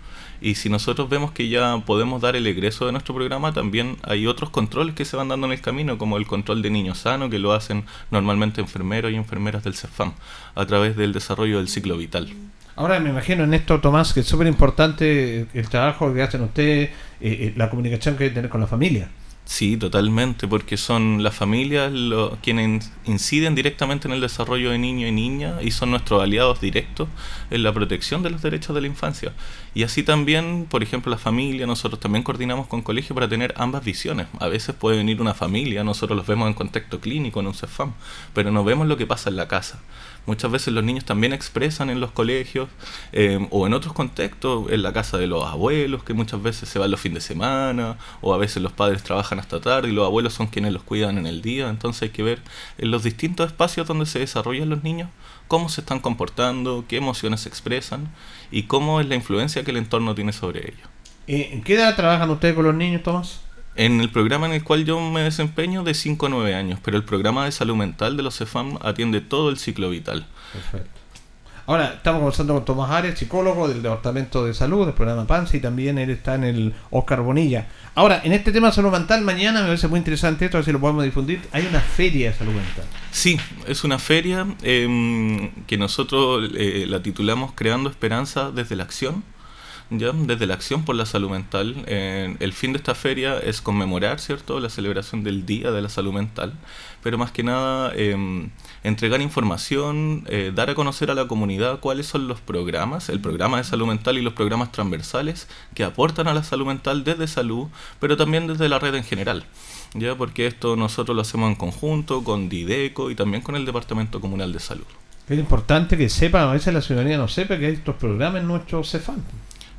S9: Y si nosotros vemos que ya podemos dar el egreso de nuestro programa, también hay otros controles que se van dando en el camino, como el control de niños sanos, que lo hacen normalmente enfermeros y enfermeras del CEFAM, a través del desarrollo del ciclo vital.
S2: Ahora me imagino en esto, Tomás, que es súper importante el trabajo que hacen ustedes, eh, eh, la comunicación que hay que tener con la familia.
S9: Sí, totalmente, porque son las familias quienes inciden directamente en el desarrollo de niños y niñas y son nuestros aliados directos en la protección de los derechos de la infancia. Y así también, por ejemplo, la familia, nosotros también coordinamos con colegios para tener ambas visiones. A veces puede venir una familia, nosotros los vemos en contexto clínico, en un CEFAM, pero no vemos lo que pasa en la casa. Muchas veces los niños también expresan en los colegios eh, o en otros contextos, en la casa de los abuelos, que muchas veces se van los fines de semana, o a veces los padres trabajan hasta tarde y los abuelos son quienes los cuidan en el día. Entonces hay que ver en los distintos espacios donde se desarrollan los niños cómo se están comportando, qué emociones se expresan y cómo es la influencia que el entorno tiene sobre ellos.
S2: Eh, ¿En qué edad trabajan ustedes con los niños, Tomás?
S9: En el programa en el cual yo me desempeño de 5 a 9 años, pero el programa de salud mental de los CEFAM atiende todo el ciclo vital.
S2: Perfecto. Ahora, estamos conversando con Tomás Arias, psicólogo del Departamento de Salud, del programa PANSA, y también él está en el Oscar Bonilla. Ahora, en este tema de salud mental, mañana me parece muy interesante esto, a ver si lo podemos difundir. Hay una feria de salud mental.
S9: Sí, es una feria em, que nosotros eh, la titulamos Creando Esperanza desde la Acción ya desde la acción por la salud mental. Eh, el fin de esta feria es conmemorar, ¿cierto?, la celebración del Día de la Salud Mental, pero más que nada em, entregar información, eh, dar a conocer a la comunidad cuáles son los programas, el programa de salud mental y los programas transversales que aportan a la salud mental desde salud, pero también desde la red en general. Ya porque esto nosotros lo hacemos en conjunto con Dideco y también con el Departamento Comunal de Salud.
S2: Es importante que sepa, a veces la ciudadanía no sepa que hay estos programas en nuestro CEFAM.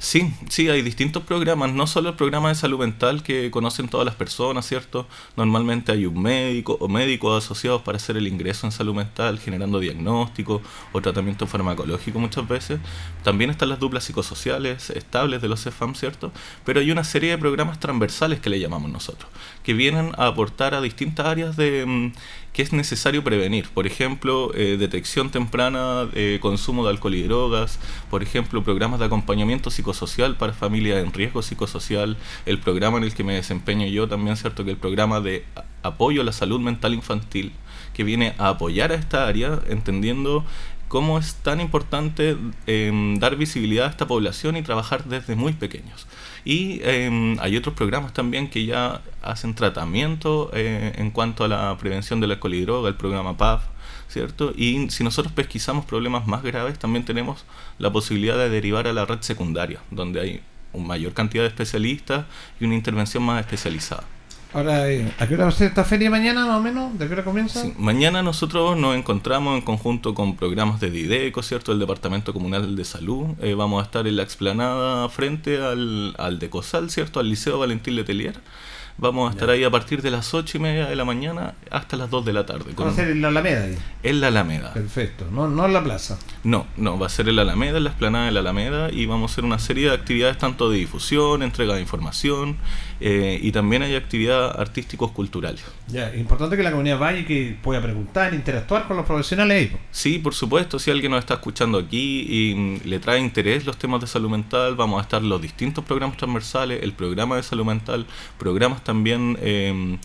S9: Sí, sí, hay distintos programas, no solo el programa de salud mental que conocen todas las personas, ¿cierto? Normalmente hay un médico o médicos asociados para hacer el ingreso en salud mental, generando diagnóstico o tratamiento farmacológico muchas veces. También están las duplas psicosociales estables de los CEFAM, ¿cierto? Pero hay una serie de programas transversales que le llamamos nosotros, que vienen a aportar a distintas áreas de mm, que es necesario prevenir. Por ejemplo, eh, detección temprana de consumo de alcohol y drogas, por ejemplo, programas de acompañamiento psicosocial para familias en riesgo psicosocial, el programa en el que me desempeño yo también, ¿cierto? Que el programa de apoyo a la salud mental infantil, que viene a apoyar a esta área, entendiendo cómo es tan importante em, dar visibilidad a esta población y trabajar desde muy pequeños. Y em, hay otros programas también que ya hacen tratamiento eh, en cuanto a la prevención del alcohol y droga, el programa PAF, ¿cierto? Y si nosotros pesquisamos problemas más graves, también tenemos la posibilidad de derivar a la red secundaria, donde hay una mayor cantidad de especialistas y una intervención más especializada.
S2: Ahora, eh, ¿a qué hora va a ser esta feria mañana más o menos? ¿De qué hora comienza?
S9: mañana nosotros nos encontramos en conjunto con programas de Dideco, ¿cierto? El Departamento Comunal de Salud. Eh, vamos a estar en la explanada frente al, al Decosal, ¿cierto? Al Liceo Valentín Letelier. Vamos a estar ahí a partir de las 8 y media de la mañana hasta las 2 de la tarde.
S2: ¿Va a ser en la Alameda? Ahí?
S9: En la Alameda.
S2: Perfecto, no, no en la plaza.
S9: No, no, va a ser en la Alameda, en la explanada de la Alameda y vamos a hacer una serie de actividades tanto de difusión, entrega de información eh, y también hay actividades artísticos culturales.
S2: Ya, importante que la comunidad vaya y que pueda preguntar, interactuar con los profesionales ahí.
S9: Sí, por supuesto, si alguien nos está escuchando aquí y mm, le trae interés los temas de salud mental, vamos a estar los distintos programas transversales, el programa de salud mental, programas también, em,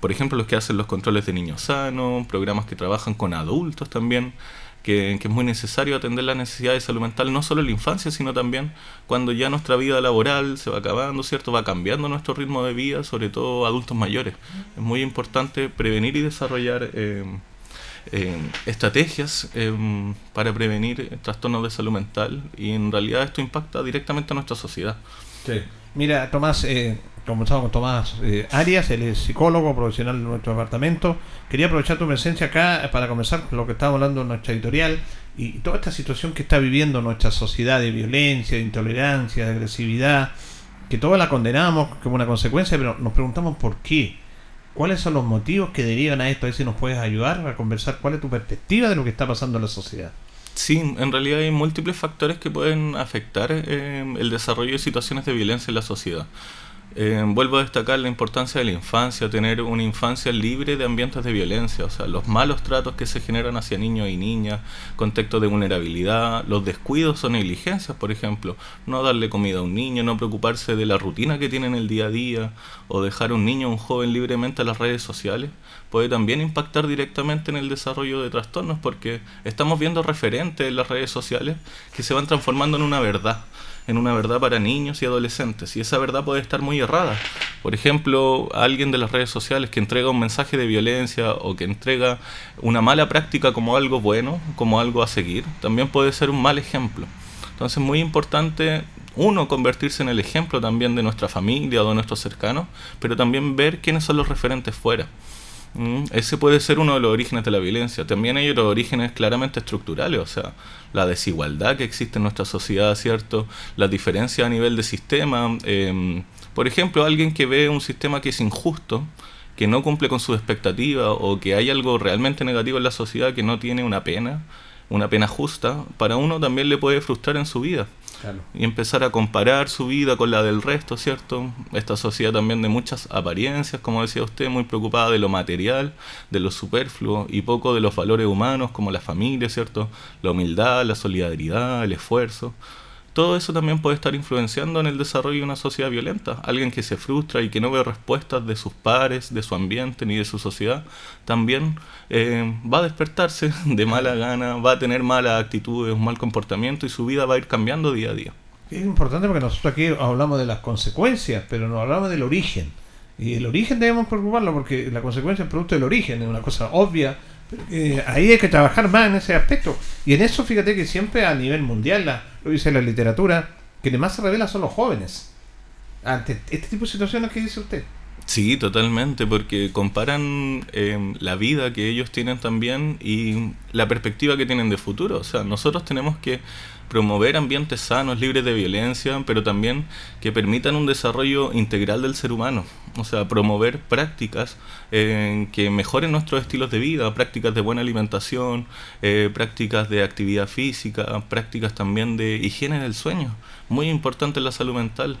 S9: por ejemplo, los que hacen los controles de niños sanos, programas que trabajan con adultos también que, es muy necesario atender las necesidades de salud mental, no solo en la infancia, sino también cuando ya nuestra vida laboral se va acabando, ¿cierto? Va cambiando nuestro ritmo de vida, sobre todo adultos mayores. Es muy importante prevenir y desarrollar eh, eh, estrategias eh, para prevenir trastornos de salud mental y en realidad esto impacta directamente a nuestra sociedad.
S2: Sí. Mira, Tomás, eh, con Tomás eh, Arias, él es psicólogo profesional de nuestro departamento. Quería aprovechar tu presencia acá para comenzar lo que estábamos hablando en nuestra editorial y, toda esta situación que está viviendo nuestra sociedad de violencia, de intolerancia, de agresividad, que todos la condenamos como una consecuencia, pero nos preguntamos por qué. ¿Cuáles son los motivos que derivan a esto? A ver si nos puedes ayudar a conversar cuál es tu perspectiva de lo que está pasando en la sociedad.
S9: Sí, en realidad hay múltiples factores que pueden afectar eh, el desarrollo de situaciones de violencia en la sociedad. Eh, vuelvo a destacar la importancia de la infancia, tener una infancia libre de ambientes de violencia, o sea, los malos tratos que se generan hacia niños y niñas, contextos de vulnerabilidad, los descuidos o negligencias, por ejemplo, no darle comida a un niño, no preocuparse de la rutina que tiene en el día a día, o dejar a un niño o un joven libremente a las redes sociales, puede también impactar directamente en el desarrollo de trastornos, porque estamos viendo referentes en las redes sociales que se van transformando en una verdad en una verdad para niños y adolescentes. Y esa verdad puede estar muy errada. Por ejemplo, alguien de las redes sociales que entrega un mensaje de violencia o que entrega una mala práctica como algo bueno, como algo a seguir, también puede ser un mal ejemplo. Entonces es muy importante, uno, convertirse en el ejemplo también de nuestra familia o de nuestros cercanos, pero también ver quiénes son los referentes fuera. Mm, ese puede ser uno de los orígenes de la violencia. También hay otros orígenes claramente estructurales, o sea, la desigualdad que existe en nuestra sociedad, ¿cierto? Las diferencias a nivel de sistema. Em, por ejemplo, alguien que ve un sistema que es injusto, que no cumple con sus expectativas o que hay algo realmente negativo en la sociedad que no tiene una pena, una pena justa, para uno también le puede frustrar en su vida. Y empezar a comparar su vida con la del resto, ¿cierto? Esta sociedad también de muchas apariencias, como decía usted, muy preocupada de lo material, de lo superfluo y poco de los valores humanos como la familia, ¿cierto? La humildad, la solidaridad, el esfuerzo todo eso también puede estar influenciando en el desarrollo de una sociedad violenta. Alguien que se frustra y que no ve respuestas de sus pares, de su ambiente ni de su sociedad, también eh, va a despertarse de mala gana, va a tener malas actitudes, un mal comportamiento y su vida va a ir cambiando día a día.
S2: Es importante porque nosotros aquí hablamos de las consecuencias, pero no hablamos del origen. Y el origen debemos preocuparlo porque la consecuencia es producto del origen, es una cosa obvia eh, ahí hay que trabajar más en ese aspecto. Y en eso, fíjate que siempre a nivel mundial, lo dice la literatura, quienes más se revela son los jóvenes. Ante este tipo de situaciones que dice usted.
S9: Sí, totalmente, porque comparan eh, la vida que ellos tienen también y la perspectiva que tienen de futuro. O sea, nosotros tenemos que promover ambientes sanos, libres de violencia, pero también que permitan un desarrollo integral del ser humano. O sea, promover prácticas eh, que mejoren nuestros estilos de vida, prácticas de buena alimentación, eh, prácticas de actividad física, prácticas también de higiene del sueño. Muy importante la salud mental.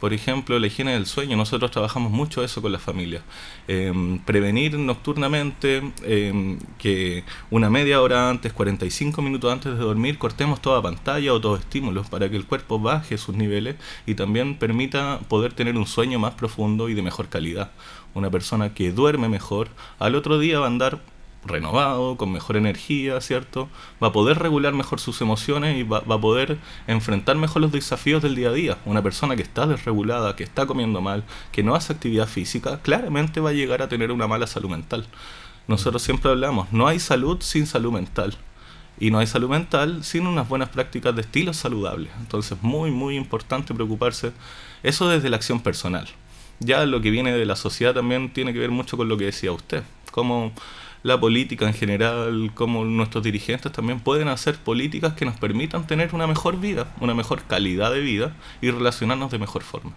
S9: Por ejemplo, la higiene del sueño, nosotros trabajamos mucho eso con las familias. Em, prevenir nocturnamente em, que una media hora antes, 45 minutos antes de dormir, cortemos toda pantalla o todos estímulos para que el cuerpo baje sus niveles y también permita poder tener un sueño más profundo y de mejor calidad. Una persona que duerme mejor, al otro día va a andar renovado, con mejor energía, ¿cierto? Va a poder regular mejor sus emociones y va, a poder enfrentar mejor los desafíos del día a día. Una persona que está desregulada, que está comiendo mal, que no hace actividad física, claramente va a llegar a tener una mala salud mental. Nosotros siempre hablamos, no hay salud sin salud mental. Y no hay salud mental sin unas buenas prácticas de estilo saludable. Entonces, muy, muy importante preocuparse. Eso desde la acción personal. Ya lo que viene de la sociedad también tiene que ver mucho con lo que decía usted. Cómo la política en general, como nuestros dirigentes también pueden hacer políticas que nos permitan tener una mejor vida, una mejor calidad de vida y relacionarnos de mejor forma.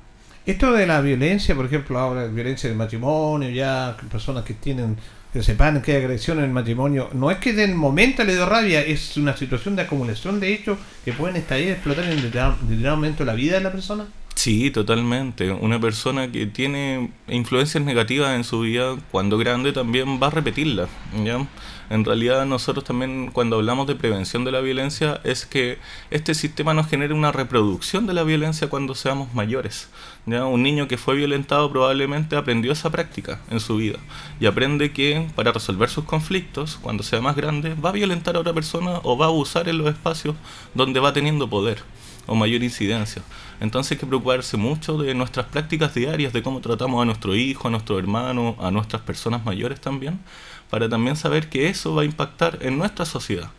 S2: Esto de la violencia, por ejemplo, ahora violencia del matrimonio, ya personas que tienen que sepan que hay agresión en el matrimonio, no es que del momento le dio rabia, es una situación de acumulación de hechos que pueden estallar y explotar en determinado momento la vida de la persona.
S9: Sí, totalmente. Una persona que tiene influencias negativas en su vida, cuando grande también va a repetirla. ¿ya? En realidad nosotros también cuando hablamos de prevención de la violencia es que este sistema nos genera una reproducción de la violencia cuando seamos mayores. ¿ya? Un niño que fue violentado probablemente aprendió esa práctica en su vida y aprende que para resolver sus conflictos, cuando sea más grande, va a violentar a otra persona o va a abusar en los espacios donde va teniendo poder o mayor incidencia. Entonces hay que preocuparse mucho de nuestras prácticas diarias, de cómo tratamos a nuestro hijo, a nuestro hermano, a nuestras personas mayores también, para también saber que eso va a impactar en nuestra sociedad.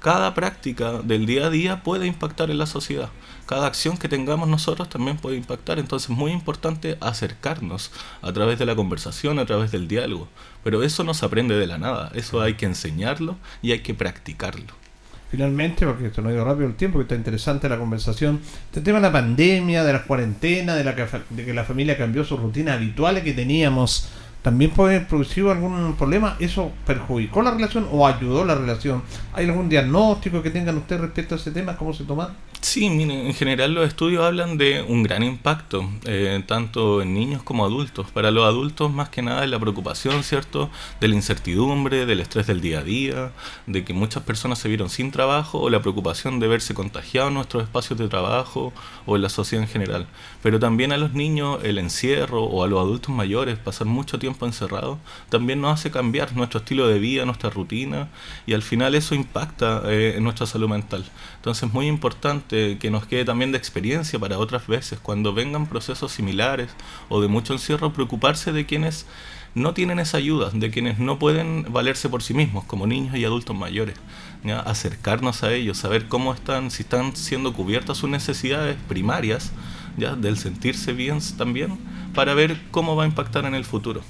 S9: Cada práctica del día a día puede impactar en la sociedad. Cada acción que tengamos nosotros también puede impactar. Entonces es muy importante acercarnos a través de la conversación, a través del diálogo. Pero eso no se aprende de la nada. Eso hay que enseñarlo y hay que practicarlo
S2: finalmente, porque esto no ha ido rápido el tiempo, que está interesante la conversación, este tema de la pandemia, de la cuarentena, de, la que, de que la familia cambió sus rutinas habituales que teníamos, también puede producir algún problema, ¿eso perjudicó la relación o ayudó la relación? ¿Hay algún diagnóstico que tengan ustedes respecto a ese tema? ¿Cómo se toma?
S9: Sí, miren, en general los estudios hablan de un gran impacto, eh, tanto en niños como adultos. Para los adultos, más que nada, es la preocupación, ¿cierto?, de la incertidumbre, del estrés del día a día, de que muchas personas se vieron sin trabajo, o la preocupación de verse contagiados en nuestros espacios de trabajo o en la sociedad en general. Pero también a los niños, el encierro, o a los adultos mayores, pasar mucho tiempo encerrados, también nos hace cambiar nuestro estilo de vida, nuestra rutina, y al final eso impacta eh, en nuestra salud mental. Entonces, es muy importante que nos quede también de experiencia para otras veces, cuando vengan procesos similares o de mucho encierro, preocuparse de quienes no tienen esa ayuda, de quienes no pueden valerse por sí mismos, como niños y adultos mayores. Acercarnos a ellos, saber cómo están, si están siendo cubiertas sus necesidades primarias, ¿ya? del sentirse bien también, para ver cómo va a impactar en el futuro.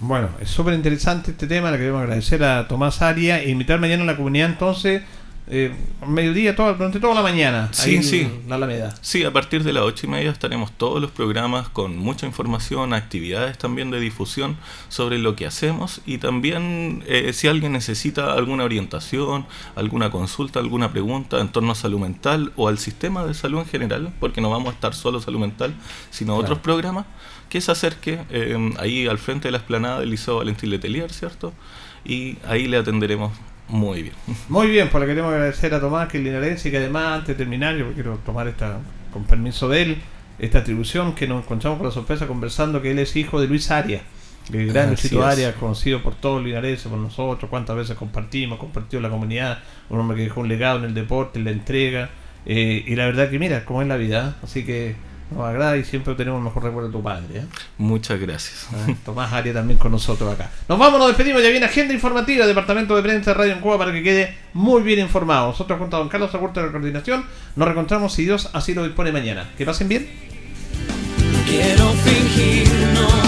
S2: Bueno, es súper interesante este tema, le queremos agradecer a Tomás Aria e invitar mañana a la comunidad entonces eh, mediodía, todo, durante toda la mañana.
S9: Sí,
S2: ahí en
S9: sí.
S2: La Alameda.
S9: Sí, a partir de las ocho y media estaremos todos los programas con mucha información, actividades también de difusión sobre lo que hacemos y también eh, si alguien necesita alguna orientación, alguna consulta, alguna pregunta en torno a salud mental o al sistema de salud en general, porque no vamos a estar solo salud mental, sino
S2: Claro.
S9: otros programas, que se acerque eh, ahí al frente de la explanada del Liceo Valentín Letelier, ¿cierto? Y ahí le atenderemos muy bien.
S2: Muy bien, pues le queremos agradecer a Tomás, que es linarense, y que además, antes de terminar, yo quiero tomar esta, con permiso de él, esta atribución que nos encontramos con la sorpresa conversando que él es hijo de Luis Arias, el gran Luisito. Arias, conocido por todos los linarenses, por nosotros, cuántas veces compartimos, compartió la comunidad, un hombre que dejó un legado en el deporte, en la entrega, eh, y la verdad que mira, cómo es la vida, ¿eh? así que nos agrada y siempre tenemos el mejor recuerdo de tu padre. ¿eh?
S9: Muchas gracias.
S2: Ah, Tomás Arias también con nosotros acá. Nos vamos, nos despedimos. Ya viene agenda informativa, Departamento de Prensa de Radio en Cuba para que quede muy bien informado. Nosotros, junto a don Carlos Agurto de la coordinación, nos reencontramos si Dios así lo dispone mañana. Que pasen bien.
S8: Quiero fingir, no